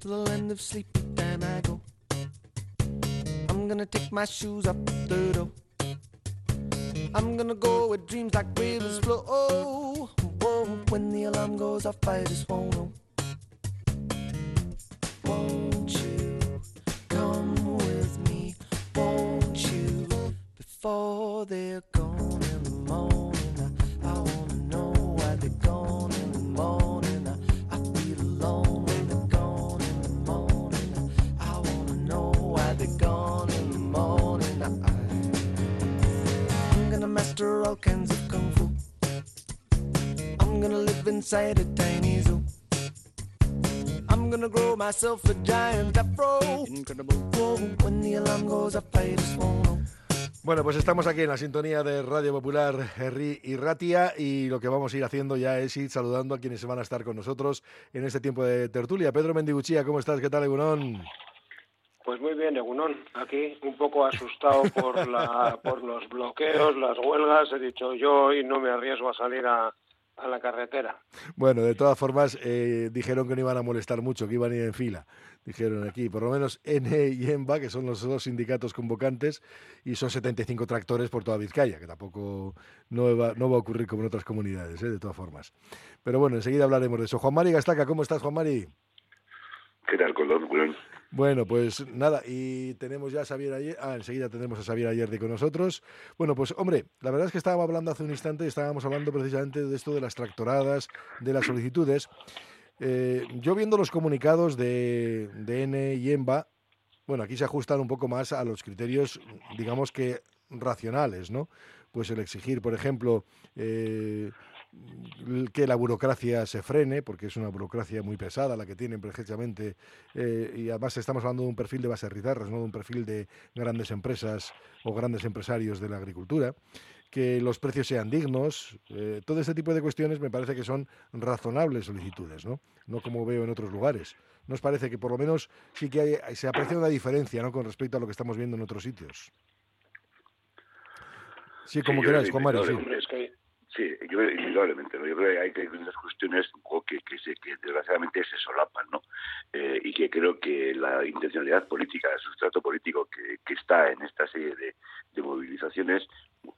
to the land of sleep, then I go. I'm gonna take my shoes up the door. I'm gonna go where dreams like rivers flow. Oh, when the alarm goes off, I just won't know. Gonna live inside a tiny zoo. I'm gonna grow myself a giant afro. Whoa, when the alarm goes off, I just won't know. Bueno, pues estamos aquí en la sintonía de Radio Popular Herri y Ratia y lo que vamos a ir haciendo ya es ir saludando a quienes van a estar con nosotros en este tiempo de tertulia. Pedro Mendiguchía, ¿cómo estás? ¿Qué tal, Egunón? Pues muy bien, Egunón. Aquí un poco asustado por, la, por los bloqueos, las huelgas. He dicho yo hoy no me arriesgo a salir a, a la carretera. Bueno, de todas formas, eh, dijeron que no iban a molestar mucho, que iban a ir en fila. Dijeron aquí, por lo menos N y EMBA, que son los dos sindicatos convocantes, y son 75 tractores por toda Vizcaya, que tampoco no va, no va a ocurrir como en otras comunidades, ¿eh? de todas formas. Pero bueno, enseguida hablaremos de eso. Juan Mari Gastaca, ¿cómo estás, Juan Mari? ¿Qué tal, Colón? Bueno, pues nada, y tenemos ya a Xavier ayer, ah, enseguida tendremos a Xavier Ayerdi con nosotros. Bueno, pues hombre, la verdad es que estábamos hablando hace un instante, estábamos hablando precisamente de esto de las tractoradas, de las solicitudes. Eh, yo viendo los comunicados de, de N y EMBA, bueno, aquí se ajustan un poco más a los criterios, digamos que racionales, ¿no? Pues el exigir, por ejemplo, eh, que la burocracia se frene, porque es una burocracia muy pesada la que tienen precisamente, eh, y además estamos hablando de un perfil de bases rizarras, no de un perfil de grandes empresas o grandes empresarios de la agricultura, que los precios sean dignos, eh, todo este tipo de cuestiones me parece que son razonables solicitudes, ¿no? No como veo en otros lugares. ¿Nos parece que por lo menos sí que hay- se aprecia una diferencia, ¿no? Con respecto a lo que estamos viendo en otros sitios. Sí, como Sí, queráis, creo Juan que Mario, sí. Hombre, es que sí, yo indudablemente, ¿no? yo creo que hay que unas cuestiones que, que, se, que desgraciadamente se solapan, ¿no? Eh, y que creo que la intencionalidad política, el sustrato político que, que está en esta serie de, de movilizaciones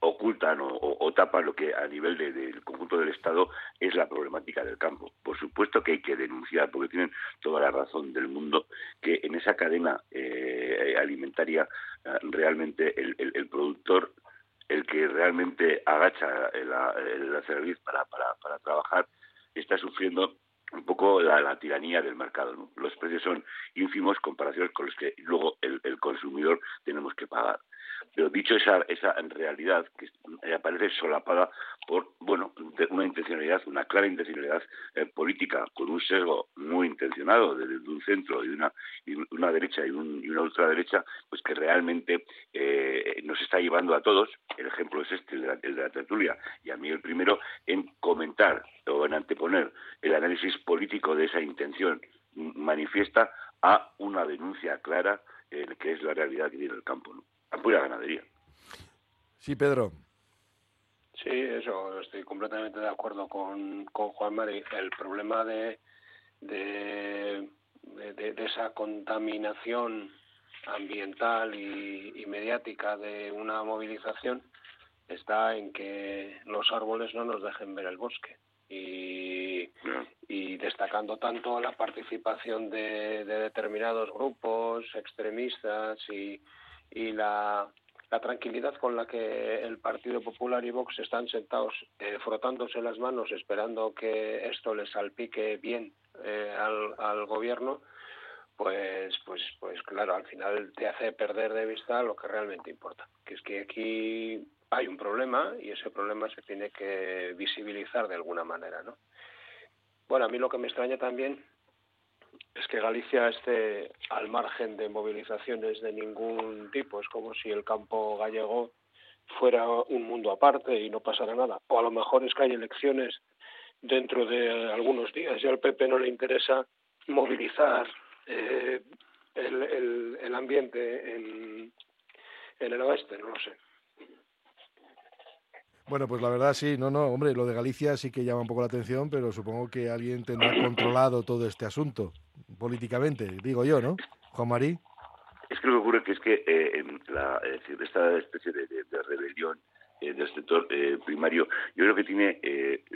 ocultan o, o- tapan lo que a nivel de- del conjunto del Estado es la problemática del campo. Por supuesto que hay que denunciar, porque tienen toda la razón del mundo, que en esa cadena eh, alimentaria eh, realmente el productor el que realmente agacha la, cerviz para, para, para trabajar está sufriendo un poco la, la tiranía del mercado. Los precios son ínfimos comparaciones con los que luego el, el consumidor tenemos que pagar. Pero dicho esa, esa realidad que eh, aparece solapada por bueno una intencionalidad, una clara intencionalidad eh, política con un sesgo muy intencionado desde un centro y una, y una derecha y, un- y una ultraderecha, pues que realmente eh, nos está llevando a todos, el ejemplo es este, el de, la, de la tertulia, y a mí el primero, en comentar o en anteponer el análisis político de esa intención manifiesta a una denuncia clara eh, que es la realidad que tiene el campo. La pura ganadería. Sí, Pedro. Sí, eso, estoy completamente de acuerdo con, con Juan Mari. El problema de, de, de- de esa contaminación ambiental y, y mediática de una movilización está en que los árboles no nos dejen ver el bosque. Y, y destacando tanto la participación de, de determinados grupos extremistas y, y la, la tranquilidad con la que el Partido Popular y Vox están sentados eh, frotándose las manos esperando que esto les salpique bien eh, al, al gobierno, pues, pues, pues claro, al final te hace perder de vista lo que realmente importa, que es que aquí hay un problema y ese problema se tiene que visibilizar de alguna manera, ¿no? Bueno, a mí lo que me extraña también es que Galicia esté al margen de movilizaciones de ningún tipo. Es como si el campo gallego fuera un mundo aparte y no pasara nada. O a lo mejor es que hay elecciones dentro de algunos días y al PP no le interesa movilizar eh, el, el, el ambiente en, en el oeste, no lo sé. Bueno, pues la verdad sí, no, no, hombre, lo de Galicia sí que llama un poco la atención, pero supongo que alguien tendrá controlado todo este asunto. Políticamente, digo yo, ¿no? Juan Marí. Es que lo que ocurre que es que eh, la, esta especie de, rebelión eh, del sector eh, primario, yo creo que tiene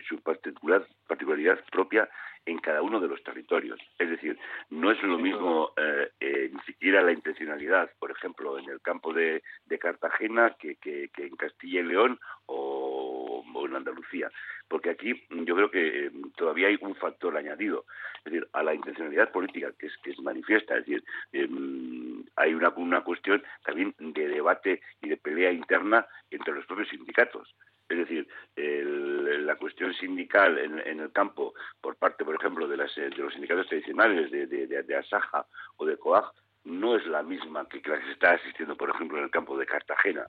su particular, particularidad propia en cada uno de los territorios. Es decir, no es lo mismo ni siquiera la intencionalidad, por ejemplo, en el campo de, Cartagena que, que, en Castilla y León o, o, en Andalucía. Porque aquí yo creo que todavía hay un factor añadido es decir, a la intencionalidad política que es, que es manifiesta, es decir, em, hay una, una cuestión también de debate y de pelea interna entre los propios sindicatos. Es decir, la cuestión sindical en, el campo por parte, por ejemplo, de, las, de los sindicatos tradicionales de, de, Asaja o de COAG no es la misma que la que se está asistiendo, por ejemplo, en el campo de Cartagena.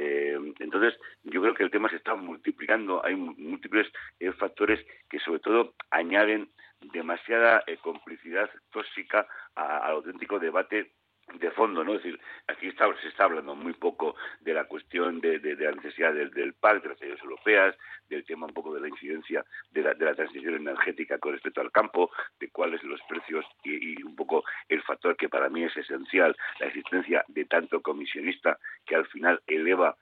Eh, entonces, yo creo que el tema se está multiplicando, hay múltiples eh, factores que sobre todo añaden demasiada eh, complicidad tóxica al auténtico debate de fondo, ¿no? Es decir, aquí está, se está hablando muy poco de la cuestión de, la necesidad del, del PAC, de las ayudas europeas, del tema un poco de la incidencia de la, de la transición energética con respecto al campo, de cuáles los precios y, un poco el factor que para mí es esencial, la existencia de tanto comisionista que al final eleva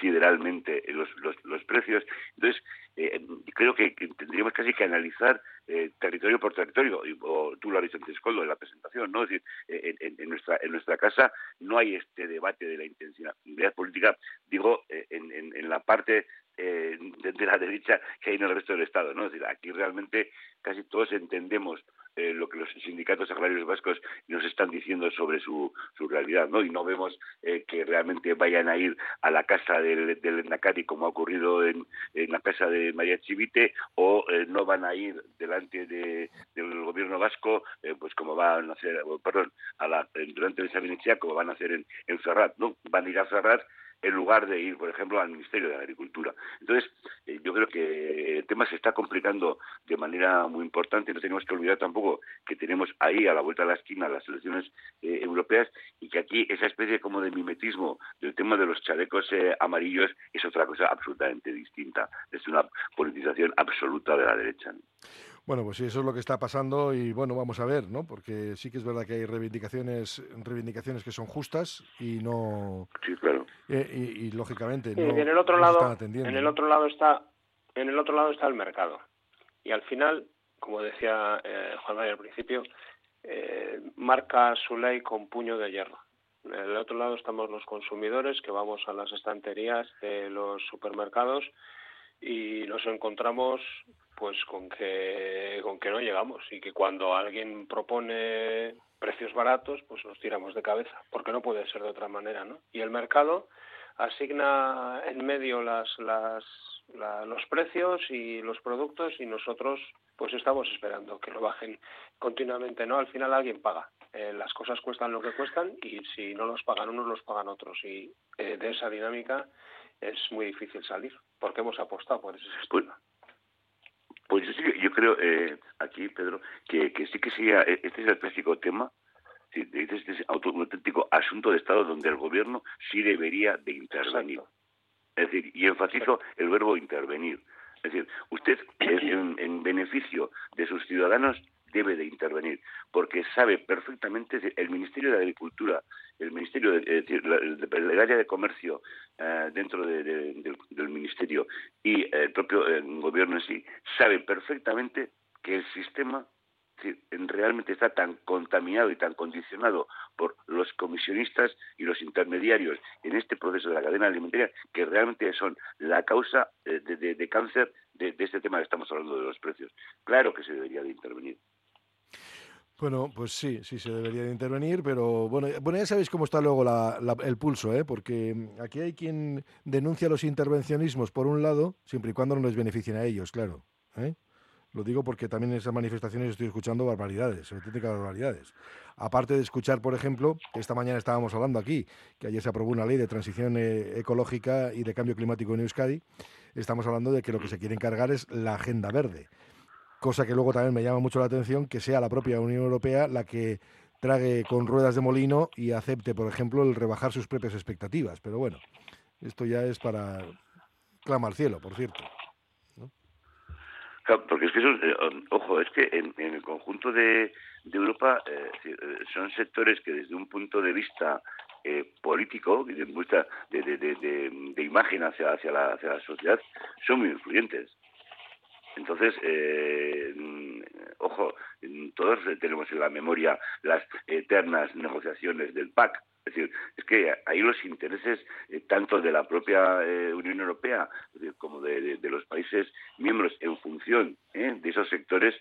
sideralmente los, los, precios. Entonces, eh, creo que, tendríamos casi que analizar eh, territorio por territorio, o tú lo has dicho antes, Coldo, en la presentación, ¿no? Es decir, eh, en, nuestra, en nuestra casa no hay este debate de la intencionalidad política, digo, en, en, la parte de, de, la derecha que hay en el resto del Estado, ¿no? Decir, aquí realmente casi todos entendemos eh, lo que los sindicatos agrarios vascos nos están diciendo sobre su, su realidad, ¿no? Y no vemos eh, que realmente vayan a ir a la casa del, del Endacari como ha ocurrido en, en, la casa de María Chivite o eh, no van a ir delante de, del gobierno vasco, pues como van a hacer, perdón, la, durante el Sabinechea como van a hacer en, en Ferrat, ¿no? Van a ir a Ferrat en lugar de ir, por ejemplo, al Ministerio de Agricultura. Entonces, eh, yo creo que el tema se está complicando de manera muy importante no tenemos que olvidar tampoco que tenemos ahí a la vuelta de la esquina las elecciones eh, europeas y que aquí esa especie como de mimetismo del tema de los chalecos eh, amarillos es otra cosa absolutamente distinta. Es una politización absoluta de la derecha. Bueno, pues sí, eso es lo que está pasando y bueno, vamos a ver, ¿no? Porque sí que es verdad que hay reivindicaciones, reivindicaciones que son justas y no. Sí, claro. Eh, y, lógicamente no. en el otro lado, en el otro lado está, en el otro lado está el mercado y al final, como decía eh, Juan María al principio, eh, marca su ley con puño de hierro. En el otro lado estamos los consumidores que vamos a las estanterías de los supermercados y nos encontramos pues con que con que no llegamos y que cuando alguien propone precios baratos pues nos tiramos de cabeza porque no puede ser de otra manera no y el mercado asigna en medio las las los precios y los productos y nosotros pues estamos esperando que lo bajen continuamente no al final alguien paga. Eh, las cosas cuestan lo que cuestan y si no los pagan unos los pagan otros. Y eh, de esa dinámica es muy difícil salir porque hemos apostado por ese sistema. pues yo, sí, yo creo eh, aquí, Pedro, que, sí que sería, eh, este es el clásico tema, este es un auténtico asunto de Estado donde el gobierno sí debería de intervenir. Es decir, y enfatizo el verbo intervenir. Es decir, usted en beneficio de sus ciudadanos debe de intervenir, porque sabe perfectamente el Ministerio de Agricultura, el Ministerio, de, el, área de comercio eh, dentro del, Ministerio y el propio gobierno en sí, sabe perfectamente que el sistema realmente está tan contaminado y tan condicionado por los comisionistas y los intermediarios en este proceso de la cadena alimentaria que realmente son la causa eh, de, cáncer de, de, este tema que estamos hablando de los precios. Claro que se debería de intervenir. Bueno, pues sí, sí se debería de intervenir, pero bueno, bueno ya sabéis cómo está luego el pulso, ¿eh? porque aquí hay quien denuncia los intervencionismos por un lado, siempre y cuando no les beneficien a ellos, claro. ¿eh? Lo digo porque también en esas manifestaciones estoy escuchando barbaridades, auténticas barbaridades. Aparte de escuchar, por ejemplo, esta mañana estábamos hablando aquí, que ayer se aprobó una ley de transición eh, ecológica y de cambio climático en Euskadi, estamos hablando de que lo que se quiere encargar es la agenda verde cosa que luego también me llama mucho la atención, que sea la propia Unión Europea la que trague con ruedas de molino y acepte, por ejemplo, el rebajar sus propias expectativas. Pero bueno, esto ya es para clama al cielo, por cierto. Porque es que eso, eh, ojo, es que en, el conjunto de, de Europa eh, eh, son sectores que desde un punto de vista eh, político, de, de, de- de imagen hacia, hacia, la, hacia la sociedad, son muy influyentes. Entonces, eh, mm, ojo, mm, todos tenemos en la memoria las eternas negociaciones del PAC. Es decir, es que ahí los intereses eh, tanto de la propia eh, Unión Europea como de, de- de los países miembros en función eh, de esos sectores,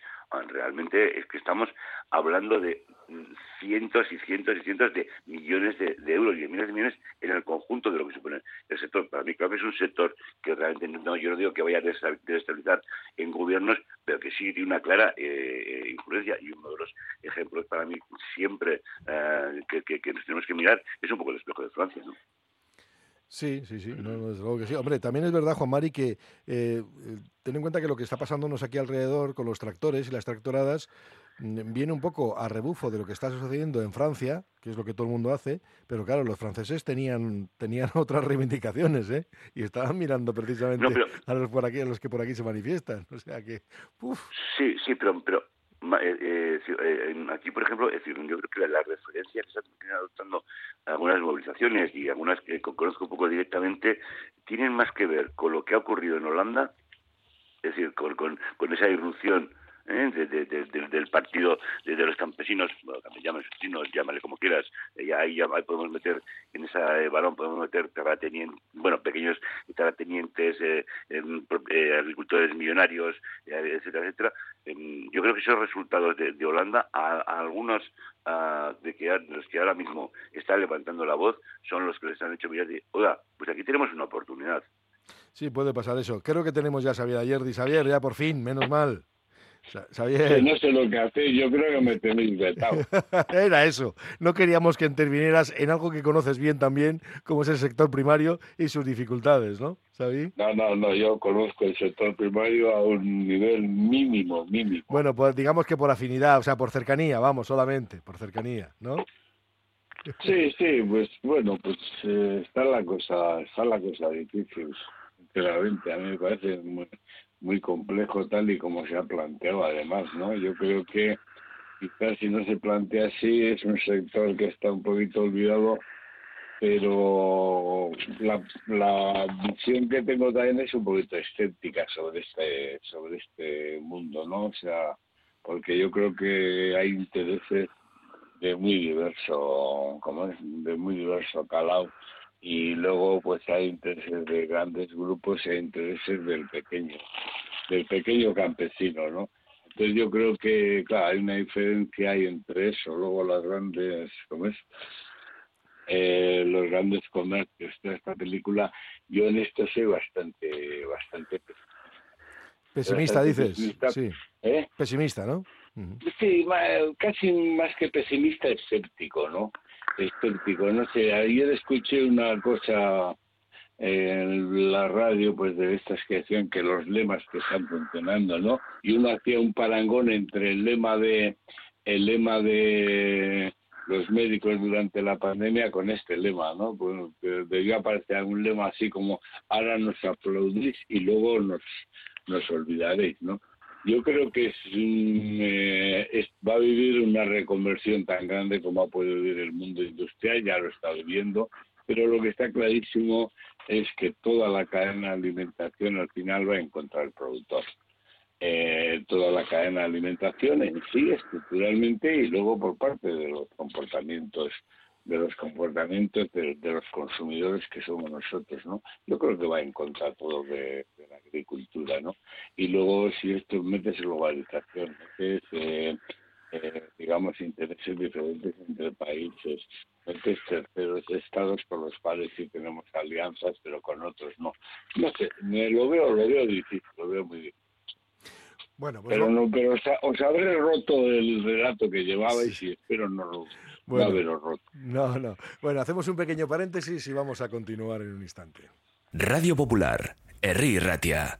realmente es que estamos hablando de mm, cientos y cientos y cientos de millones de, euros y de millones de millones en el conjunto de lo que supone el sector. Para mí, creo que es un sector que realmente no, yo no digo que vaya a desestabilizar en gobiernos, pero que sí tiene una clara eh, eh, influencia. Y uno de los ejemplos para mí siempre eh, que- que nos tenemos que mirar es un poco el espejo de Francia. ¿no? Sí, sí, sí, no, no, desde luego que sí. Hombre, también es verdad, Juan Mari, que eh, eh, ten en cuenta que lo que está pasándonos aquí alrededor con los tractores y las tractoradas mm, viene un poco a rebufo de lo que está sucediendo en Francia, que es lo que todo el mundo hace, pero claro, los franceses tenían tenían otras reivindicaciones, ¿eh? Y estaban mirando precisamente No, pero- a los por aquí, a los que por aquí se manifiestan. O sea que, uf, Sí, sí, pero, pero eh, eh, eh, aquí, por ejemplo, es decir, yo creo que la, la referencia que se están adoptando algunas movilizaciones y algunas que co- conozco un poco directamente tienen más que ver con lo que ha ocurrido en Holanda, es decir, con, con, esa irrupción ¿eh? de- de- de- de- del partido de, los campesinos, bueno, chinos, llámale como quieras, eh, ahí, ya ahí podemos meter en ese balón, podemos meter terratenientes, bueno, pequeños terratenientes, agricultores millonarios, etcétera, etcétera. Yo creo que esos resultados de, Holanda, a, algunos de que de los que ahora mismo están levantando la voz, son los que les han hecho mirar de, oiga, pues aquí tenemos una oportunidad. sí, puede pasar eso. Creo que tenemos ya a Xavier Ayerdi. Xavier, ya por fin, menos mal. Que no sé lo que hacéis, yo creo que me tenéis vetado. era eso. No queríamos que intervinieras en algo que conoces bien también, como es el sector primario y sus dificultades, ¿no, Xavi? No, no, no, yo conozco el sector primario a un nivel mínimo, mínimo. Bueno, pues digamos que por afinidad, o sea, por cercanía, vamos, solamente, por cercanía, ¿no? Sí, sí, pues bueno, pues eh, está la cosa, está la cosa difícil, sinceramente, a mí me parece muy, muy complejo tal y como se ha planteado además, ¿no? Yo creo que quizás si no se plantea así es un sector que está un poquito olvidado, pero la, la visión que tengo también es un poquito escéptica sobre este, sobre este mundo, ¿no? O sea, porque yo creo que hay intereses de muy diverso, como es, de muy diverso calado y luego pues hay intereses de grandes grupos e intereses del pequeño, del pequeño campesino, ¿no? Entonces yo creo que, claro, hay una diferencia ahí entre eso, luego las grandes, ¿cómo es? Eh, los grandes comercios de esta película, yo en esto soy bastante, bastante, Pesimista, Bastante dices. pesimista. Sí, ¿eh? pesimista, ¿no? Sí, ma- casi más que pesimista, escéptico, ¿no? Escéptico, no sé. Ayer escuché una cosa en la radio, pues de estas que decían que los lemas que están funcionando, ¿no? Y uno hacía un parangón entre el lema de el lema de los médicos durante la pandemia con este lema, ¿no? Pues que debió aparecer un lema así como ahora nos aplaudís y luego nos nos olvidaréis, ¿no? Yo creo que eh, es- va a vivir una reconversión tan grande como ha podido vivir el mundo industrial, ya lo está viviendo, pero lo que está clarísimo es que toda la cadena de alimentación al final va a encontrar el productor. Eh, toda la cadena de alimentación en sí, estructuralmente, y luego por parte de los comportamientos de los comportamientos de, de los consumidores que somos nosotros, ¿no? Yo creo que va en contra todo de, de la agricultura, ¿no? Y luego si esto metes globalización, metes, eh, eh, digamos, intereses diferentes entre países, metes terceros estados con los cuales sí tenemos alianzas, pero con otros no. No sé, me lo veo, lo veo difícil, lo veo muy difícil. Bueno, pues Pero no, pero os, ha- os habré roto el relato que llevabais y espero no, lo- Bueno. haberos roto. no, no. Bueno, hacemos un pequeño paréntesis y vamos a continuar en un instante. Radio Popular, Herri Ratia.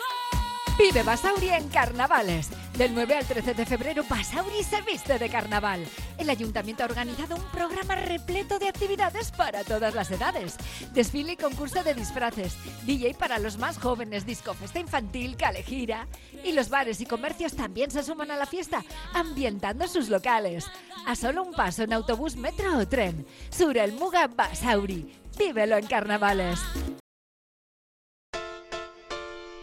Vive Basauri en carnavales. Del 9 al 13 de febrero, Basauri se viste de carnaval. El ayuntamiento ha organizado un programa repleto de actividades para todas las edades. Desfile y concurso de disfraces, DJ para los más jóvenes, disco festa infantil, calejira. Y los bares y comercios también se suman a la fiesta, ambientando sus locales. A solo un paso en autobús, metro o tren. Sur el Muga Basauri. Vívelo en carnavales.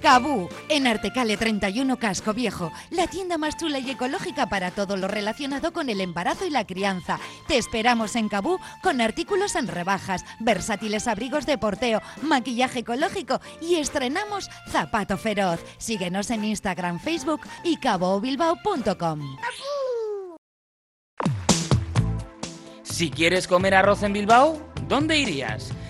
Cabú, en Artecale 31 Casco Viejo, la tienda más chula y ecológica para todo lo relacionado con el embarazo y la crianza. Te esperamos en Cabú con artículos en rebajas, versátiles abrigos de porteo, maquillaje ecológico y estrenamos Zapato Feroz. Síguenos en Instagram, Facebook y cabobilbao.com. Si quieres comer arroz en Bilbao, ¿dónde irías?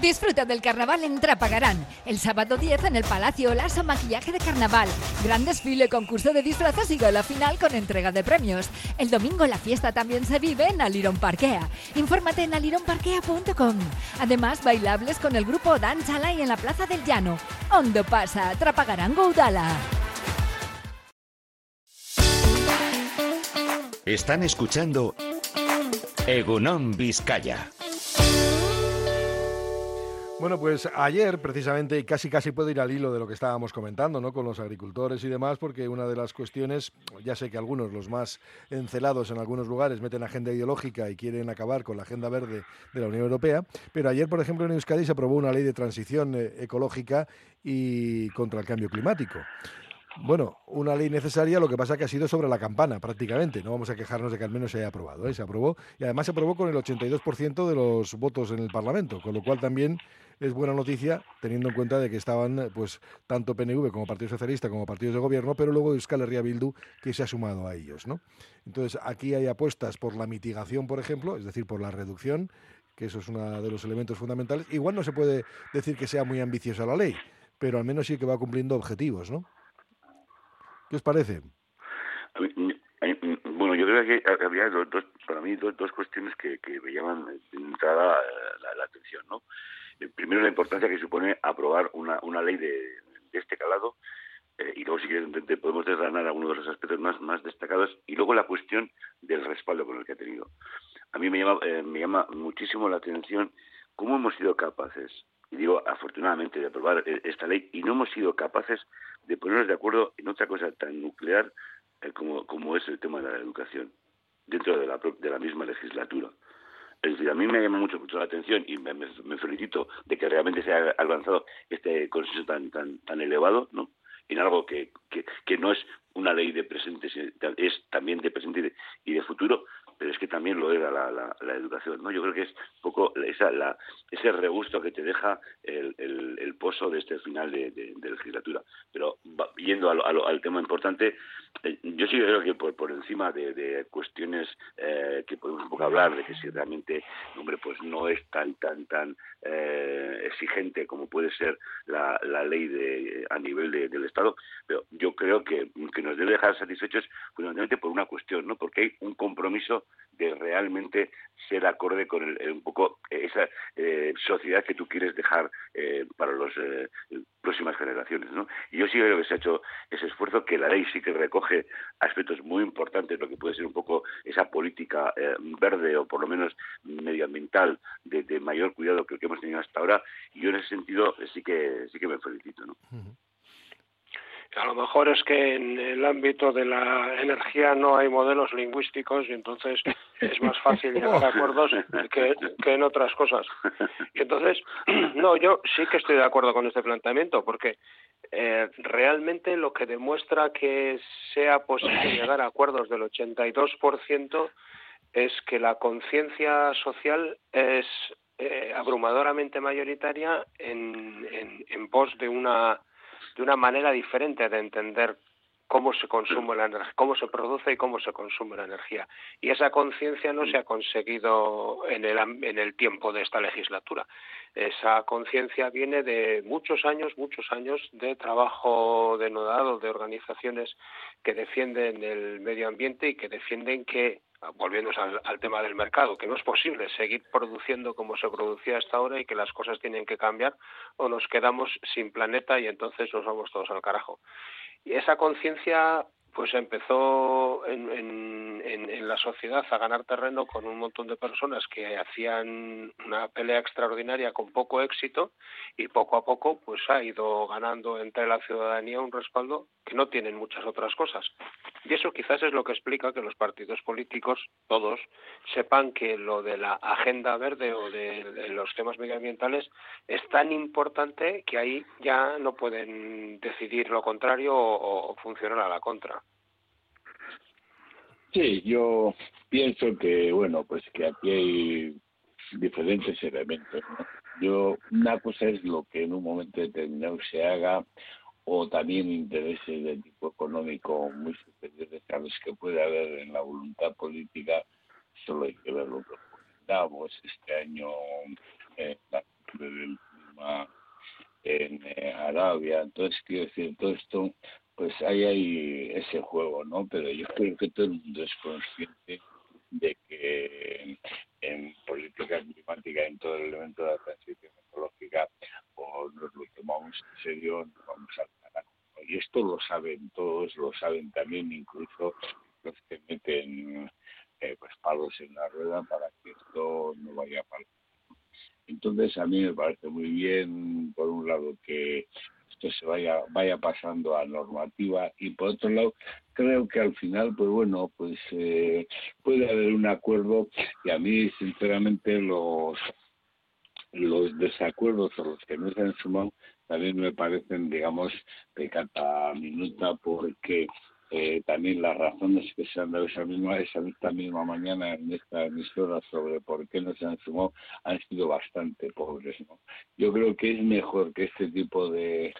Disfruta del carnaval en Trapagarán. El sábado 10 en el Palacio Lazo Maquillaje de Carnaval. Gran desfile, concurso de disfraces y la final con entrega de premios. El domingo la fiesta también se vive en Aliron Parquea. Infórmate en alironparquea.com. Además, bailables con el grupo Danzala y en la Plaza del Llano. Hondo pasa, Trapagarán Goudala. Están escuchando Egunon Vizcaya. Bueno, pues ayer precisamente, casi casi puedo ir al hilo de lo que estábamos comentando, ¿no? Con los agricultores y demás, porque una de las cuestiones, ya sé que algunos, los más encelados en algunos lugares, meten agenda ideológica y quieren acabar con la agenda verde de la Unión Europea, pero ayer, por ejemplo, en Euskadi se aprobó una ley de transición eh, ecológica y contra el cambio climático. Bueno, una ley necesaria, lo que pasa que ha sido sobre la campana prácticamente. No vamos a quejarnos de que al menos se haya aprobado. ¿eh? Se aprobó y además se aprobó con el 82% de los votos en el Parlamento, con lo cual también es buena noticia teniendo en cuenta de que estaban pues tanto PNV como Partido Socialista como partidos de gobierno, pero luego Euskal Herria Bildu que se ha sumado a ellos, ¿no? Entonces, aquí hay apuestas por la mitigación, por ejemplo, es decir, por la reducción, que eso es uno de los elementos fundamentales. Igual no se puede decir que sea muy ambiciosa la ley, pero al menos sí que va cumpliendo objetivos, ¿no? ¿Qué os parece? Bueno, yo creo que había dos, para mí dos, dos cuestiones que, que, me llaman entrada la, la, atención, ¿no? Primero, la importancia que supone aprobar una, una ley de, de este calado eh, y luego sí que podemos desgranar algunos de los aspectos más, más destacados y luego la cuestión del respaldo con el que ha tenido. A mí me llama, eh, me llama muchísimo la atención cómo hemos sido capaces y digo afortunadamente, de aprobar eh, esta ley y no hemos sido capaces de ponernos de acuerdo en otra cosa tan nuclear eh, como, como es el tema de la educación dentro de la, de la misma legislatura. Es decir, a mí me llama mucho, mucho la atención y me, me, felicito de que realmente se haya alcanzado este consenso tan, tan, tan elevado, ¿no? En algo que, que, que no es una ley de presente, es también de presente y de futuro, pero es que también lo era la, la, educación, ¿no? Yo creo que es un poco esa, la, ese regusto que te deja el, el, pozo de este final de, de, legislatura. Pero yendo a a lo- al tema importante, eh, yo sí creo que por, por encima de, de cuestiones eh, que podemos un poco hablar de que si realmente, hombre, pues no es tan, tan, tan eh, exigente como puede ser la, la ley de, a nivel de- del Estado, pero yo creo que, que nos debe dejar satisfechos fundamentalmente por una cuestión, ¿no? Porque hay un compromiso de realmente ser acorde con el- un poco esa eh, sociedad que tú quieres dejar eh, para las próximas generaciones, ¿no? Y yo sí creo que se ha hecho ese esfuerzo, que la ley sí que recoge aspectos muy importantes, lo que puede ser un poco esa política eh, verde o por lo menos medioambiental de, mayor cuidado que el que hemos tenido hasta ahora, y yo en ese sentido eh, sí que sí que me felicito, ¿no? A lo mejor es que en el ámbito de la energía no hay modelos lingüísticos y entonces es más fácil llegar a acuerdos que, que en otras cosas. Y entonces, no, yo sí que estoy de acuerdo con este planteamiento porque eh, realmente lo que demuestra que sea posible llegar a acuerdos del 82% es que la conciencia social es eh, abrumadoramente mayoritaria en, en, en pos de una de una manera diferente de entender cómo se consume la energía, cómo se produce y cómo se consume la energía. Y esa conciencia no se ha conseguido en el, en el tiempo de esta legislatura. Esa conciencia viene de muchos años, muchos años de trabajo denodado de organizaciones que defienden el medio ambiente y que defienden que volviendo al, al tema del mercado, que no es posible seguir produciendo como se producía hasta ahora y que las cosas tienen que cambiar o nos quedamos sin planeta y entonces nos vamos todos al carajo. Y esa conciencia pues empezó en, en, en, la sociedad a ganar terreno con un montón de personas que hacían una pelea extraordinaria con poco éxito y poco a poco pues ha ido ganando entre la ciudadanía un respaldo que no tienen muchas otras cosas. Y eso quizás es lo que explica que los partidos políticos, todos, sepan que lo de la agenda verde o de, los temas medioambientales es tan importante que ahí ya no pueden decidir lo contrario o funcionar a la contra. Sí, yo pienso que, bueno, pues que aquí hay diferentes elementos. ¿no? Yo, una cosa es lo que en un momento determinado se haga o también intereses de tipo económico muy superiores a los que puede haber en la voluntad política, solo hay que ver lo que Davos este año eh, la del clima en eh, Arabia. Entonces, quiero decir, todo esto, pues ahí hay ese juego, ¿no? Pero yo creo que todo el mundo es consciente de que en política climática, en todo el elemento de la transición ecológica, o nos lo tomamos en serio, nos vamos al carajo. Y esto lo saben todos, lo saben también incluso los que meten eh, pues palos en la rueda para que esto no vaya para entonces a mí me parece muy bien, por un lado, que esto se vaya vaya pasando a normativa. Y por otro lado creo que al final pues bueno pues eh, puede haber un acuerdo y a mí sinceramente los los desacuerdos o los que no se han sumado también me parecen digamos de cata minuta porque eh, también las razones que se han dado esa misma, esa misma mañana en esta emisora sobre por qué no se han sumado han sido bastante pobres. ¿no? Yo creo que es mejor que este tipo de,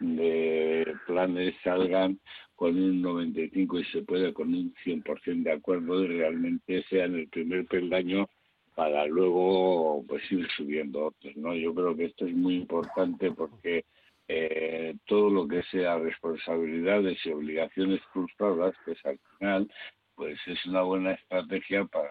de planes salgan con un 95 y se puede con un 100% de acuerdo y realmente sean el primer peldaño para luego pues ir subiendo otros. ¿no? Yo creo que esto es muy importante porque eh, todo lo que sea responsabilidades y obligaciones frustradas, pues al final pues es una buena estrategia para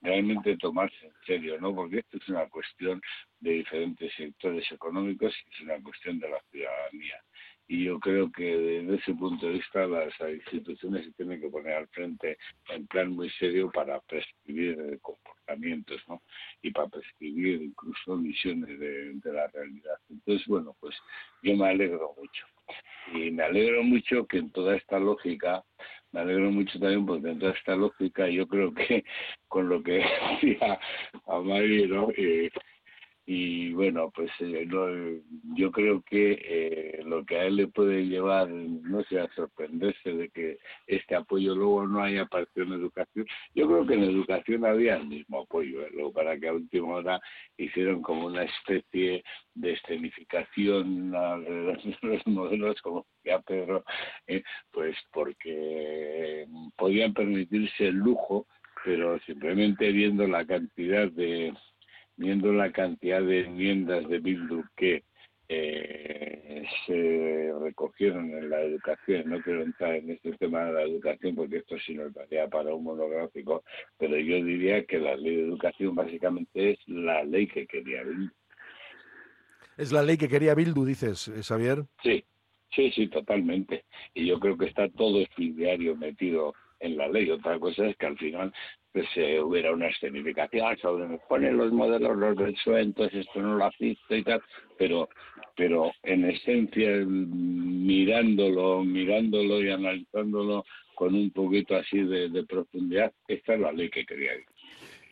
realmente tomarse en serio, ¿no? Porque esto es una cuestión de diferentes sectores económicos y es una cuestión de la ciudadanía. Y yo creo que desde ese punto de vista las instituciones se tienen que poner al frente en plan muy serio para prescribir comportamientos, ¿no? Y para prescribir incluso visiones de, la realidad. Entonces, bueno, pues yo me alegro mucho. Y me alegro mucho que en toda esta lógica, me alegro mucho también porque en toda esta lógica yo creo que con lo que decía a Mari, ¿no? Eh, y bueno, pues eh, yo creo que eh, lo que a él le puede llevar, no sé, a sorprenderse de que este apoyo luego no haya partido en educación. Yo creo que en educación había el mismo apoyo, ¿eh? luego para que a última hora hicieron como una especie de escenificación alrededor de los modelos, como decía Pedro, pues porque podían permitirse el lujo, pero simplemente viendo la cantidad de viendo la cantidad de enmiendas de Bildu que eh, se recogieron en la educación, no quiero entrar en este tema de la educación porque esto sí nos daría para un monográfico, pero yo diría que la ley de educación básicamente es la ley que quería Bildu. Es la ley que quería Bildu, dices, eh, Xavier. Sí, sí, sí, totalmente. Y yo creo que está todo diario metido en la ley. Otra cosa es que al final pues eh, hubiera una escenificación sobre me ponen los modelos los del esto no lo asisto y tal, pero pero en esencia mirándolo, mirándolo y analizándolo con un poquito así de, de profundidad, esta es la ley que quería decir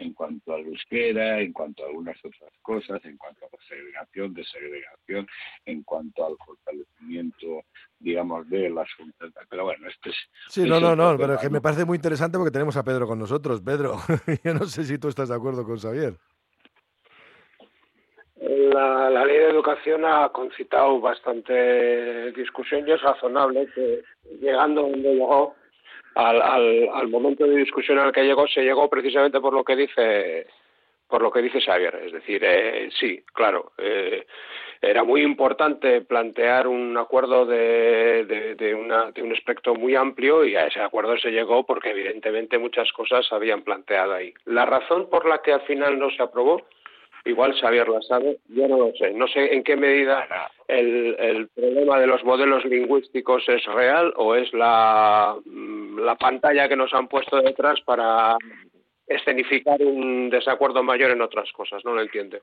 en cuanto al euskera, en cuanto a algunas otras cosas, en cuanto a la segregación, desegregación, en cuanto al fortalecimiento, digamos, de las juntas. Pero bueno, este es... Sí, no, no, no, pero es que me parece muy interesante porque tenemos a Pedro con nosotros. Pedro, yo no sé si tú estás de acuerdo con Xavier. La, la, ley de educación ha concitado bastante discusión y es razonable que llegando donde llegó al, al, al momento de discusión al que llegó se llegó precisamente por lo que dice por lo que dice Xavier, es decir, eh, sí, claro, eh, era muy importante plantear un acuerdo de, de, una, de un espectro muy amplio y a ese acuerdo se llegó porque evidentemente muchas cosas se habían planteado ahí. La razón por la que al final no se aprobó igual Xavier la sabe, yo no lo sé. No sé en qué medida el, problema de los modelos lingüísticos es real o es la, mm, la pantalla que nos han puesto detrás para escenificar un desacuerdo mayor en otras cosas. No lo entiende.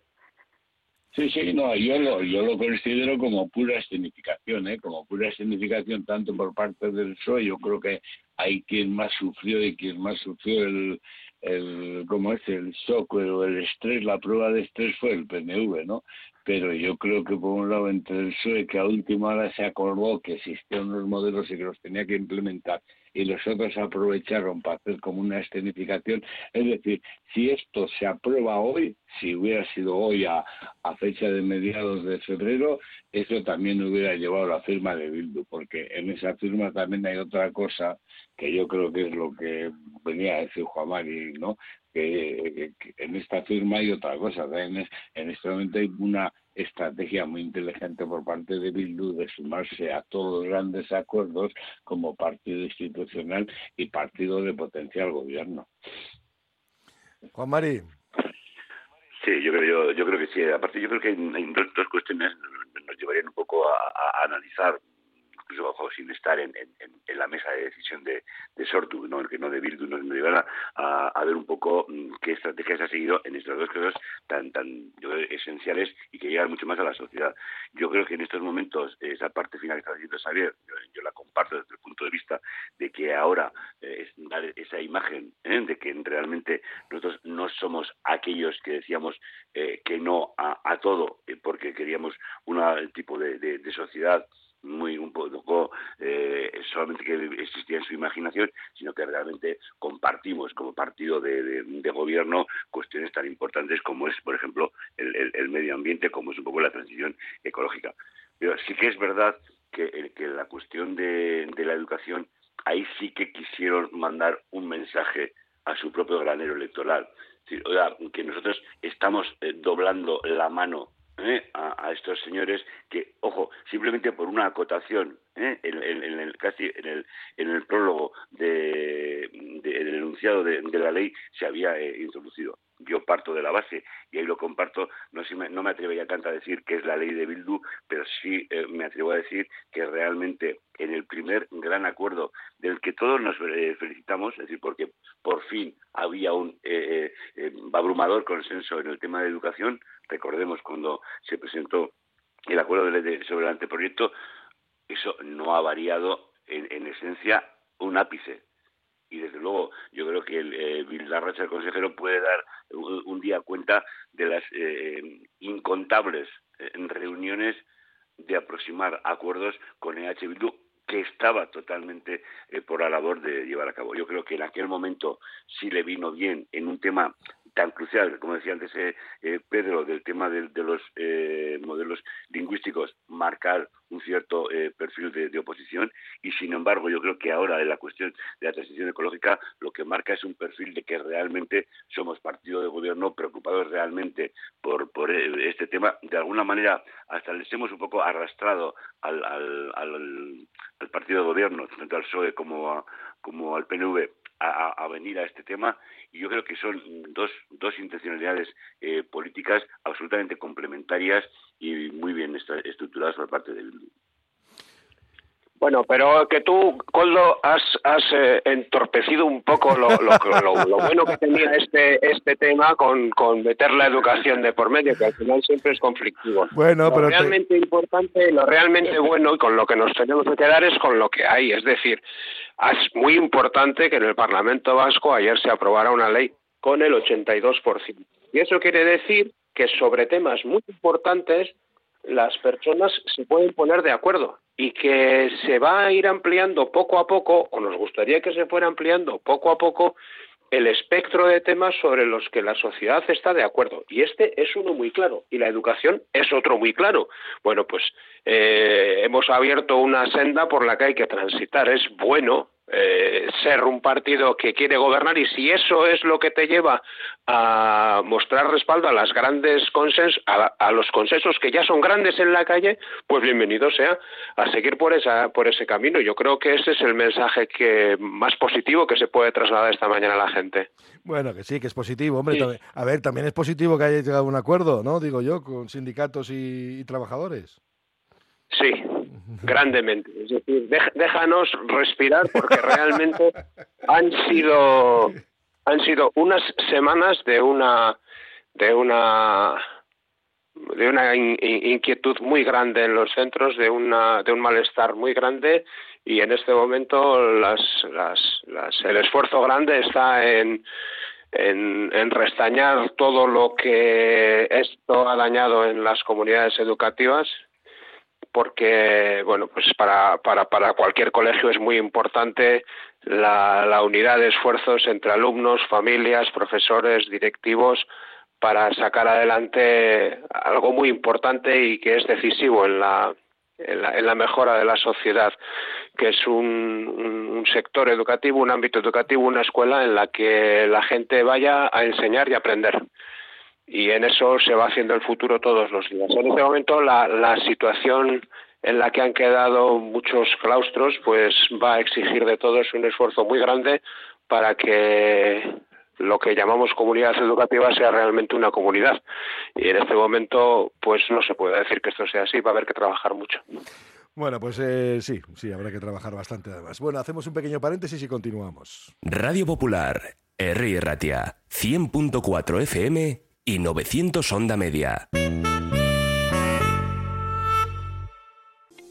Sí, sí, no, yo lo, yo lo considero como pura escenificación, ¿eh? como pura escenificación tanto por parte del PSOE, yo creo que hay quien más sufrió y quien más sufrió el, el como es el shock o el estrés, la prueba de estrés fue el PNV, ¿no? Pero yo creo que por un lado entre el PSOE que a última hora se acordó que existían unos modelos y que los tenía que implementar y los otros aprovecharon para hacer como una escenificación. Es decir, si esto se aprueba hoy, si hubiera sido hoy a, a fecha de mediados de febrero, eso también hubiera llevado la firma de Bildu, porque en esa firma también hay otra cosa que yo creo que es lo que venía a decir Juan Mari, ¿no? Que, en esta firma hay otra cosa, en, en este momento hay una estrategia muy inteligente por parte de Bildu de sumarse a todos los grandes acuerdos como partido institucional y partido de potencial gobierno. Juan Mari. Sí, yo creo, yo, creo que sí. Aparte, yo creo que hay, dos cuestiones nos llevarían un poco a analizar incluso sin estar en, en, la mesa de decisión de, de Sortu, ¿no? el que no de Bildu, nos, llevará a, a, ver un poco mm, qué estrategias ha seguido en estas dos cosas tan tan yo esenciales y que llegan mucho más a la sociedad. Yo creo que en estos momentos esa parte final que está diciendo Xavier, yo, la comparto desde el punto de vista de que ahora eh, es dar esa imagen ¿eh? de que realmente nosotros no somos aquellos que decíamos eh, que no a, a todo eh, porque queríamos un tipo de sociedad muy un poco eh, solamente que existía en su imaginación, sino que realmente compartimos como partido de, de, gobierno cuestiones tan importantes como es, por ejemplo, el, el, medio ambiente, como es un poco la transición ecológica. Pero sí que es verdad que, que la cuestión de, de la educación, ahí sí que quisieron mandar un mensaje a su propio granero electoral. Es decir, que nosotros estamos eh, doblando la mano ¿eh? a, a, estos señores que, ojo, simplemente por una acotación, ¿eh? en, en, en, el, casi en el, en el prólogo de, de, del enunciado de, de, la ley se había eh, introducido. Yo parto de la base y ahí lo comparto. No, si me, no me atrevería tanto a decir que es la ley de Bildu, pero sí eh, me atrevo a decir que realmente en el primer gran acuerdo del que todos nos eh, felicitamos, es decir, porque por fin había un eh, eh, abrumador consenso en el tema de educación. Recordemos cuando se presentó el acuerdo de, de, sobre el anteproyecto, eso no ha variado en esencia un ápice y desde luego yo creo que el eh, Vildarracha, el consejero, puede dar un, un día cuenta de las eh, incontables eh, reuniones de aproximar acuerdos con EH Bildu que estaba totalmente eh, por la labor de llevar a cabo. Yo creo que en aquel momento sí le vino bien en un tema tan crucial, como decía antes eh, eh, Pedro, del tema de, los eh, modelos lingüísticos, marcar un cierto eh, perfil de, oposición y, sin embargo, yo creo que ahora en la cuestión de la transición ecológica lo que marca es un perfil de que realmente somos partido de gobierno preocupados realmente por, por eh, este tema. De alguna manera, hasta les hemos un poco arrastrado al, al, al, al partido de gobierno, tanto al PSOE como, a, como al PNV, a, a, venir a este tema y yo creo que son dos, dos intencionalidades eh, políticas absolutamente complementarias y muy bien estructuradas por parte del bueno, pero que tú, Coldo, has, has eh, entorpecido un poco lo, lo, lo, lo, bueno que tenía este este tema con, con meter la educación de por medio, que al final siempre es conflictivo. Bueno, lo pero realmente te... importante, lo realmente bueno y con lo que nos tenemos que quedar es con lo que hay. Es decir, es muy importante que en el Parlamento Vasco ayer se aprobara una ley con el 82%. Y eso quiere decir que sobre temas muy importantes las personas se pueden poner de acuerdo y que se va a ir ampliando poco a poco, o nos gustaría que se fuera ampliando poco a poco, el espectro de temas sobre los que la sociedad está de acuerdo. Y este es uno muy claro, y la educación es otro muy claro. Bueno, pues eh, hemos abierto una senda por la que hay que transitar. Es bueno eh, ser un partido que quiere gobernar y si eso es lo que te lleva a mostrar respaldo a las grandes consensos, a, a, los consensos que ya son grandes en la calle, pues bienvenido sea a seguir por esa por ese camino. Yo creo que ese es el mensaje que más positivo que se puede trasladar esta mañana a la gente. Bueno, que sí, que es positivo, hombre. Sí. A ver, también es positivo que haya llegado a un acuerdo, ¿no? Digo yo, con sindicatos y, y trabajadores. Sí, grandemente. Es decir, déjanos respirar porque realmente han sido han sido unas semanas de una de una de una in, inquietud muy grande en los centros, de una de un malestar muy grande y en este momento las, las, las el esfuerzo grande está en, en restañar todo lo que esto ha dañado en las comunidades educativas porque bueno pues para, para, para cualquier colegio es muy importante la, la unidad de esfuerzos entre alumnos, familias, profesores, directivos para sacar adelante algo muy importante y que es decisivo en la, en la, en la mejora de la sociedad, que es un, un, un, sector educativo, un ámbito educativo, una escuela en la que la gente vaya a enseñar y aprender y en eso se va haciendo el futuro todos los días. En este momento la, la situación en la que han quedado muchos claustros pues va a exigir de todos un esfuerzo muy grande para que lo que llamamos comunidad educativa sea realmente una comunidad. Y en este momento, pues no se puede decir que esto sea así, va a haber que trabajar mucho. Bueno, pues eh, sí, sí, habrá que trabajar bastante además. Bueno, hacemos un pequeño paréntesis y continuamos. Radio Popular, R. Ratia, 100.4 FM y 900 onda media.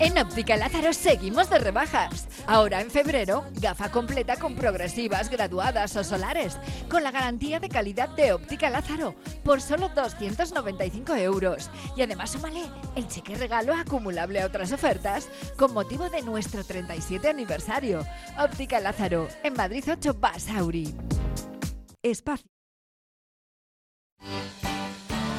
En Óptica Lázaro seguimos de rebajas. Ahora en febrero, gafa completa con progresivas, graduadas o solares, con la garantía de calidad de Óptica Lázaro, por solo 295 euros. Y además súmale el cheque regalo acumulable a otras ofertas con motivo de nuestro 37 aniversario. Óptica Lázaro, en Madrid 8 Basauri. Espacio.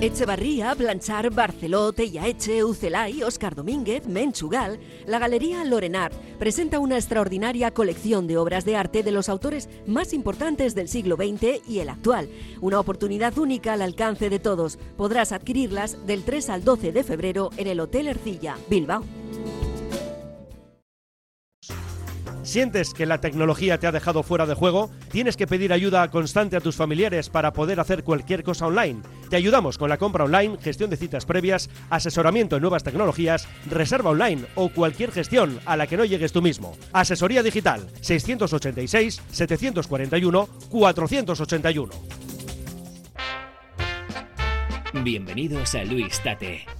Echevarría, Blanchar, Barceló, Eche, Ucelay, Oscar Domínguez, Menchugal, la Galería Lorenart presenta una extraordinaria colección de obras de arte de los autores más importantes del siglo XX y el actual. Una oportunidad única al alcance de todos. Podrás adquirirlas del 3 al 12 de febrero en el Hotel Ercilla, Bilbao. ¿Sientes que la tecnología te ha dejado fuera de juego? ¿Tienes que pedir ayuda constante a tus familiares para poder hacer cualquier cosa online? Te ayudamos con la compra online, gestión de citas previas, asesoramiento en nuevas tecnologías, reserva online o cualquier gestión a la que no llegues tú mismo. Asesoría digital 686 741 481. Bienvenidos a Luis Tate.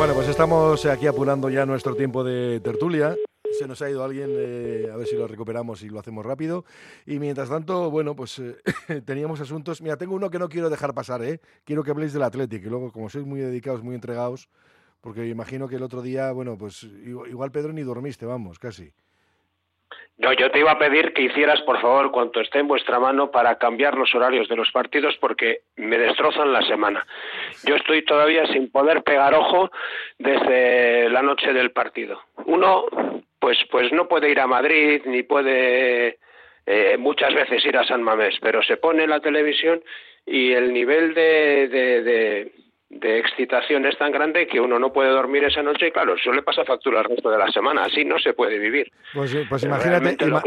Bueno, pues estamos aquí apurando ya nuestro tiempo de tertulia. Se nos ha ido alguien, eh, a ver si lo recuperamos y lo hacemos rápido. Y mientras tanto, bueno, pues eh, teníamos asuntos. Mira, tengo uno que no quiero dejar pasar, ¿eh? Quiero que habléis del Atlético, y luego, como sois muy dedicados, muy entregados, porque imagino que el otro día, bueno, pues igual, Pedro ni dormiste, vamos, casi. No, yo te iba a pedir que hicieras, por favor, cuanto esté en vuestra mano para cambiar los horarios de los partidos porque me destrozan la semana. Yo estoy todavía sin poder pegar ojo desde la noche del partido. Uno, pues, pues no puede ir a Madrid ni puede eh, muchas veces ir a San Mamés, pero se pone en la televisión y el nivel de, de, de de excitación es tan grande que uno no puede dormir esa noche y claro, eso le pasa factura al resto de la semana, así no se puede vivir. Pues, pues imagínate, ima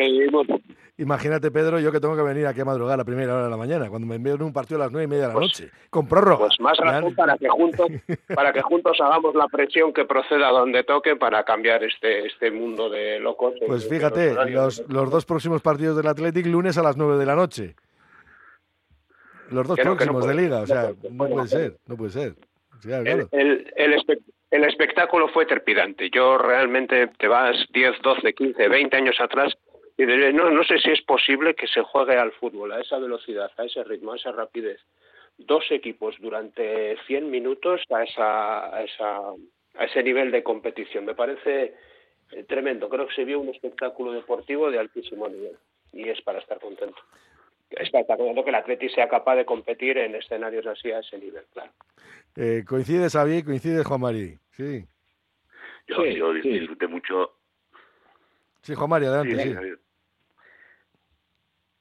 imagínate Pedro, yo que tengo que venir aquí a madrugar a la primera hora de la mañana, cuando me envían un partido a las nueve y media de la pues, noche, con prórroga. Pues más razón para que juntos, para que juntos hagamos la presión que proceda donde toque para cambiar este, este mundo de locos. Pues fíjate, los, los dos próximos partidos del Athletic lunes a las nueve de la noche. Los dos Creo que no próximos de puede- liga, o no sea, puede- no puede ser, no puede ser. Sí, claro. El, el, el espe- el espectáculo fue trepidante. Yo realmente te vas 10, 12, 15, 20 años atrás y diré, no, no sé si es posible que se juegue al fútbol a esa velocidad, a ese ritmo, a esa rapidez. Dos equipos durante 100 minutos a, esa, a, esa, a ese nivel de competición. Me parece eh, tremendo. Creo que se vio un espectáculo deportivo de altísimo nivel y es para estar contento. Es para estar contento que el Atleti sea capaz de competir en escenarios así a ese nivel, claro. Eh, coincide Xavi, coincide Juan Mari. Sí, Yo, Sí, yo sí. disfruté mucho. sí, Juan Mari, adelante, Sí.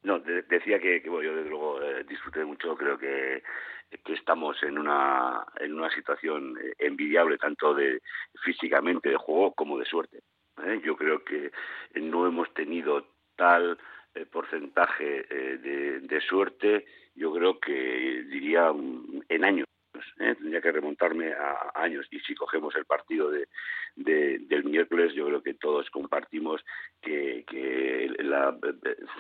No, de- decía que, que, bueno, yo desde luego eh, disfruté mucho, creo que, que estamos en una, en una situación eh, envidiable tanto de físicamente de juego como de suerte. ¿eh? Yo creo que no hemos tenido tal eh, porcentaje eh, de, suerte, yo creo que diría en años. ¿eh? Tendría que remontarme a años. Y si cogemos el partido de, de- del miércoles, yo creo que todos compartimos que, la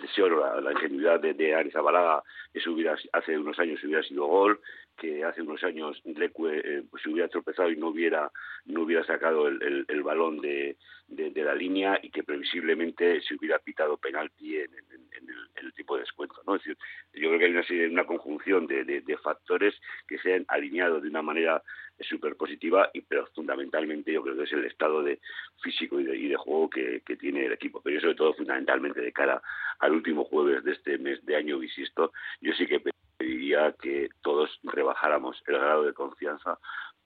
cesión o la, ingenuidad de, de hubiera, hace unos años hubiera sido gol, que hace unos años Leque eh, se hubiera tropezado y no hubiera no hubiera sacado el, el, balón de, de, la línea y que previsiblemente se hubiera pitado penalti en, en, el, tipo de descuento. ¿no? Es yo creo que hay una, una conjunción de, de, factores que se han alineado de una manera súper positiva, y, pero fundamentalmente yo creo que es el estado de físico y de, y de juego que, que, tiene el equipo. Pero sobre todo fundamentalmente de cara al último jueves de este mes de año bisisto, yo sí que pediría que todos rebajáramos el grado de confianza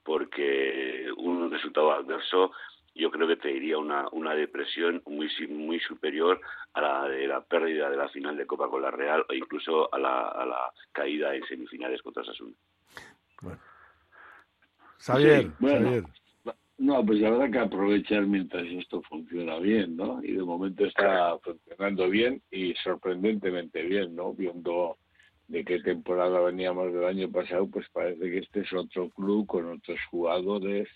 porque un resultado adverso yo creo que traería una, una depresión muy muy superior a la de la pérdida de la final de Copa con la Real o incluso a la, a la caída en semifinales contra Sasuna. Bueno. Xavier, No, pues la verdad que aprovechar mientras esto funciona bien, ¿no? Y de momento está funcionando bien y sorprendentemente bien, ¿no? Viendo de qué temporada veníamos del año pasado, pues parece que este es otro club con otros jugadores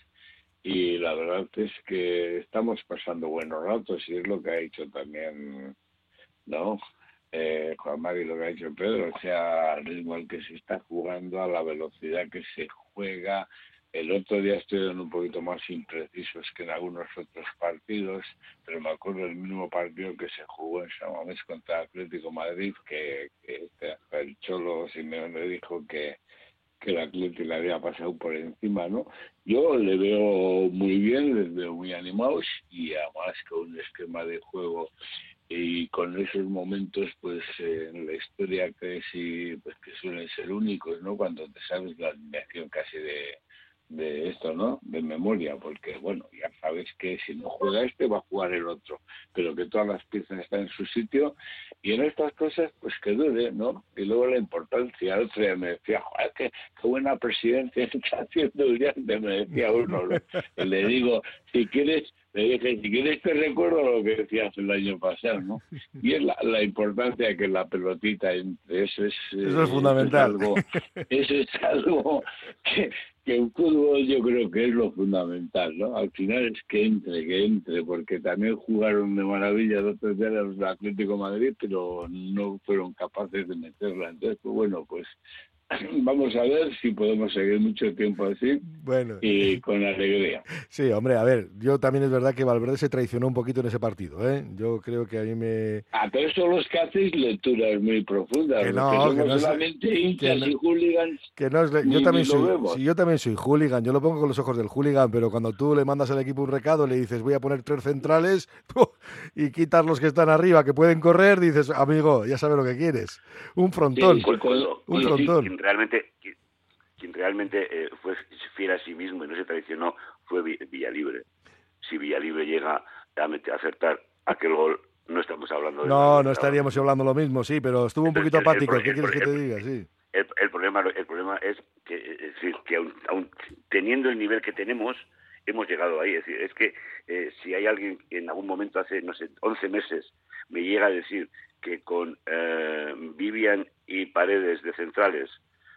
y la verdad es que estamos pasando buenos ratos y es lo que ha dicho también, ¿no? Eh, Juan Mari, lo que ha dicho Pedro, o sea, al ritmo al que se está jugando, a la velocidad que se juega, el otro día estuvieron un poquito más imprecisos que en algunos otros partidos, pero me acuerdo del mismo partido que se jugó en San Mamés contra Atlético Madrid, que, este, el Cholo Simeone dijo que, que el Atlético le había pasado por encima, ¿no? Yo le veo muy bien, les veo muy animados y además con un esquema de juego y con esos momentos pues en la historia que sí pues que suelen ser únicos no cuando te sabes la alineación casi de de esto, ¿no? De memoria, porque bueno, ya sabes que si no juega este va a jugar el otro, pero que todas las piezas están en su sitio y en estas cosas pues que dure, ¿no? Y luego la importancia, el otro día me decía, joder, qué, qué buena presidencia está haciendo Uriarte, me decía uno, y le digo, si quieres, le dije, si quieres te recuerdo lo que decías el año pasado, ¿no? Y es la, la importancia que la pelotita entre, eso es, eso es fundamental. eso es algo que, que el fútbol yo creo que es lo fundamental, ¿no? Al final es que entre, que entre, porque también jugaron de maravilla los tres días los Atlético Madrid, pero no fueron capaces de meterla. Entonces, pues bueno, pues vamos a ver si podemos seguir mucho tiempo así bueno. y con alegría. Sí, hombre, a ver, yo también es verdad que Valverde se traicionó un poquito en ese partido, ¿eh? Yo creo que a mí me... Ah, pero son los que hacéis lecturas muy profundas, que no, que no solamente hinchas y hooligans. Que no es, yo, también soy, yo también soy hooligan, yo lo pongo con los ojos del hooligan, pero cuando tú le mandas al equipo un recado, le dices voy a poner tres centrales y quitas los que están arriba, que pueden correr, dices, amigo, ya sabes lo que quieres. Un frontón, un frontón realmente quien realmente eh, fue fiel a sí mismo y no se traicionó fue Villalibre. Si Villalibre llega a, acertar aquel gol, no estamos hablando de... No, no estaríamos hablando lo mismo, sí, pero estuvo un poquito apático. ¿Qué quieres que te diga? Sí. El, problema, el problema es que, es decir, que aun, teniendo el nivel que tenemos, hemos llegado ahí. Es decir, es que eh, si hay alguien que en algún momento hace, no sé, 11 meses me llega a decir que con eh, Vivian y Paredes de centrales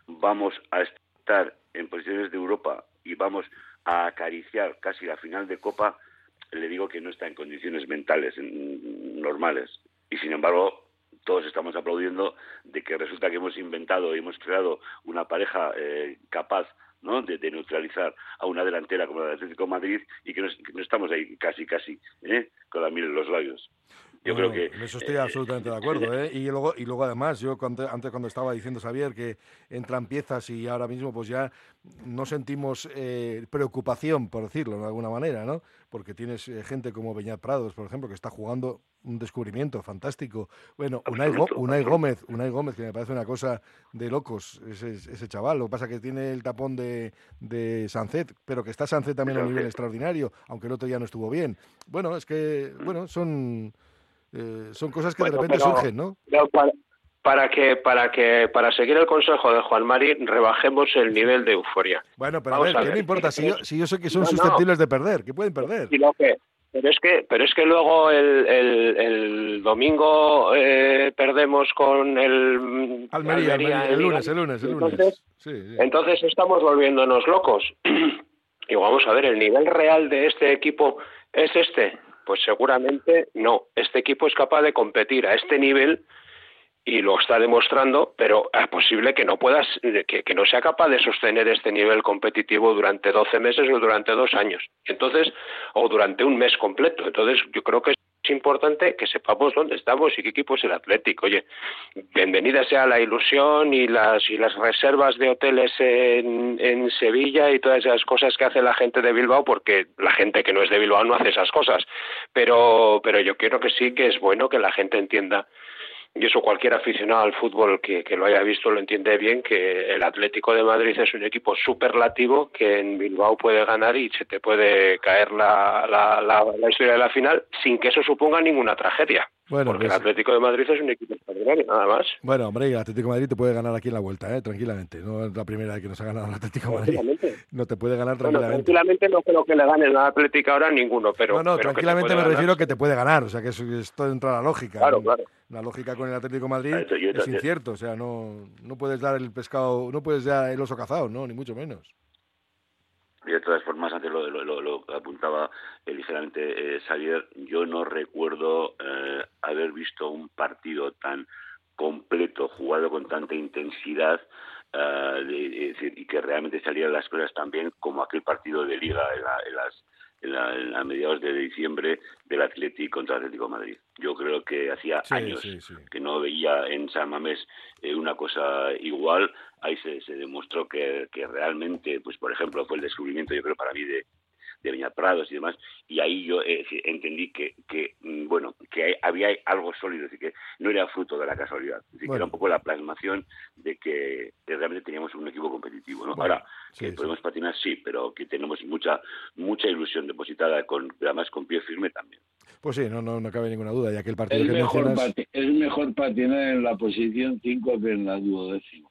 vamos a estar en posiciones de Europa y vamos a acariciar casi la final de Copa, le digo que no está en condiciones mentales normales. Y sin embargo, todos estamos aplaudiendo de que resulta que hemos inventado y hemos creado una pareja eh, capaz ¿no? De, neutralizar a una delantera como la de Atlético Madrid y que no, estamos ahí casi, casi, ¿eh? con la miel en los labios. Yo creo que... En eso estoy absolutamente de acuerdo. ¿eh? Y, luego, y luego además, yo antes cuando estaba diciendo Xavier que entran piezas y ahora mismo pues ya no sentimos eh, preocupación, por decirlo de alguna manera, ¿no? Porque tienes eh, gente como Beñat Prados, por ejemplo, que está jugando un descubrimiento fantástico. Bueno, Unai, Gómez, Unai Gómez, que me parece una cosa de locos, ese, ese chaval. Lo que pasa es que tiene el tapón de, de Sancet, pero que está Sancet también a un nivel extraordinario, aunque el otro día no estuvo bien. Bueno, es que, bueno, son eh, son cosas que de repente surgen, ¿no? para, que para que para seguir el consejo de Juan Mari rebajemos el nivel de euforia. Bueno, pero a ver, ¿qué me importa? Si yo, si yo sé que son susceptibles de perder, que pueden perder. pero es que pero es que luego el, el, domingo eh, perdemos con el Almería, el, lunes, el lunes, el lunes. Entonces, entonces estamos volviéndonos locos. y vamos a ver, el nivel real de este equipo es este. Pues seguramente no. Este equipo es capaz de competir a este nivel y lo está demostrando, pero es posible que no puedas, que, no sea capaz de sostener este nivel competitivo durante 12 meses o durante dos años. Entonces, o durante un mes completo. Entonces, yo creo que es importante que sepamos dónde estamos y qué equipo es el Atlético. Oye, bienvenida sea la ilusión y las y las reservas de hoteles en, en Sevilla y todas esas cosas que hace la gente de Bilbao, porque la gente que no es de Bilbao no hace esas cosas. Pero, pero yo creo que sí que es bueno que la gente entienda y eso cualquier aficionado al fútbol que, que, lo haya visto lo entiende bien, que el Atlético de Madrid es un equipo superlativo que en Bilbao puede ganar y se te puede caer la, la, la, la historia de la final sin que eso suponga ninguna tragedia. Bueno, porque pues- el Atlético de Madrid es un equipo extraordinario, nada más. Bueno, hombre, el Atlético de Madrid te puede ganar aquí en la vuelta, ¿eh? tranquilamente. No es la primera vez que nos ha ganado el Atlético de Madrid. Tranquilamente. No te puede ganar Bueno, tranquilamente. tranquilamente no creo que le gane el Atlético ahora ninguno, pero... no, no, pero tranquilamente me ganar. refiero que te puede ganar. O sea, que esto entra a la lógica. Claro, claro. La lógica con el Atlético de Madrid es incierto. O sea, no, no puedes dar el pescado, no puedes dar el oso cazado, no, ni mucho menos. Y de todas formas, antes lo, lo, apuntaba eh, ligeramente eh, Xavier, yo no recuerdo eh, haber visto un partido tan completo, jugado con tanta intensidad, de- decir, y que realmente salieran las cosas tan bien como aquel partido de Liga en, la- en las en la- en a mediados de diciembre del Atlético contra el Atlético de Madrid. Yo creo que hacía Sí, años sí, sí. que no veía en San Mamés eh, una cosa igual. Ahí se, se demostró que, que realmente, pues por ejemplo, fue el descubrimiento, yo creo, para mí de, de Viñaprados y demás, y ahí yo eh, sí, entendí que, que mm, bueno, que hay- había algo sólido, es decir, que no era fruto de la casualidad, es decir, que era un poco la plasmación de que, realmente teníamos un equipo competitivo, ¿no? Bueno, Ahora, que sí, podemos patinar, sí, pero que tenemos mucha mucha ilusión depositada, con además con pie firme también. Pues sí, no, no, no cabe ninguna duda. Ya que el partido Es que mejor, mencionas. pati- es mejor patinar en la posición 5 que en la duodécima.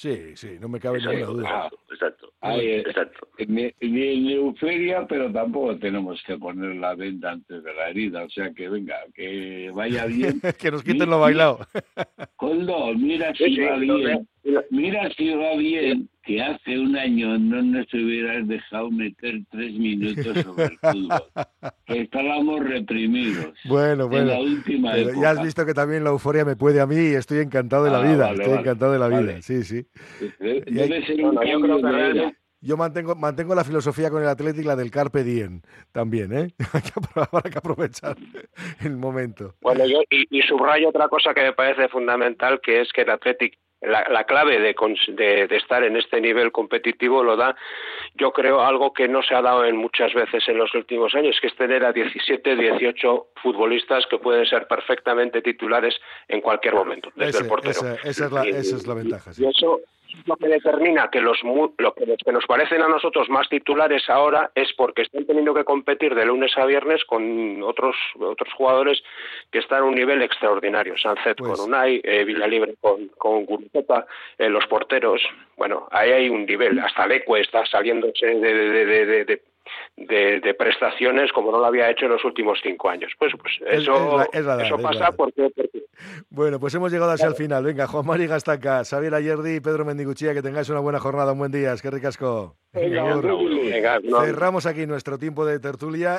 Sí, sí, no me cabe ninguna Exacto, duda. exacto, exacto, Ahí, eh, exacto. Ni, ni en euferia, pero tampoco tenemos que poner la venda antes de la herida. O sea que venga, que vaya bien. que nos quiten lo bailado. Coldo, mira si sí, va bien. Mira si va bien que hace un año no nos hubieras dejado meter tres minutos sobre el fútbol. Estábamos reprimidos. Bueno, En bueno. la última Pero época. ya has visto que también la euforia me puede a mí y estoy encantado de la Ah, vida. vale, estoy vale, encantado de la vida, sí, sí. Debe Y hay- debe ser Bueno, un yo creo cambio que de era. realmente- Yo mantengo, mantengo la filosofía con el Athletic, la del Carpe Diem, también, ¿eh? Hay que apro- Habrá que aprovechar el momento. Bueno, yo y, y subrayo otra cosa que me parece fundamental, que es que el Athletic, la, la clave de, de, de estar en este nivel competitivo lo da, yo creo, algo que no se ha dado en muchas veces en los últimos años, que es tener a 17, 18 futbolistas que pueden ser perfectamente titulares en cualquier momento, desde Ese- el portero. esa, esa es la, Y- esa es la ventaja, sí. y eso es lo que determina que los, lo que, los que nos parecen a nosotros más titulares ahora es porque están teniendo que competir de lunes a viernes con otros otros jugadores que están a un nivel extraordinario. Sancet Pues- con Unai, eh, Villalibre con, con Guruceta, eh, los porteros. Bueno, ahí hay un nivel. Hasta Leque está saliéndose de, de, de, de- de- prestaciones como no lo había hecho en los últimos cinco años. Pues, pues Es- eso, es la- es la eso pasa porque, porque Bueno, pues hemos llegado así al final. Venga, Juan Mari Gastaca, Xavier Ayerdi y Pedro Mendiguchía, que tengáis una buena jornada, un buen día. Es que ricasco. Venga, venga, no- Cerramos aquí nuestro tiempo de tertulia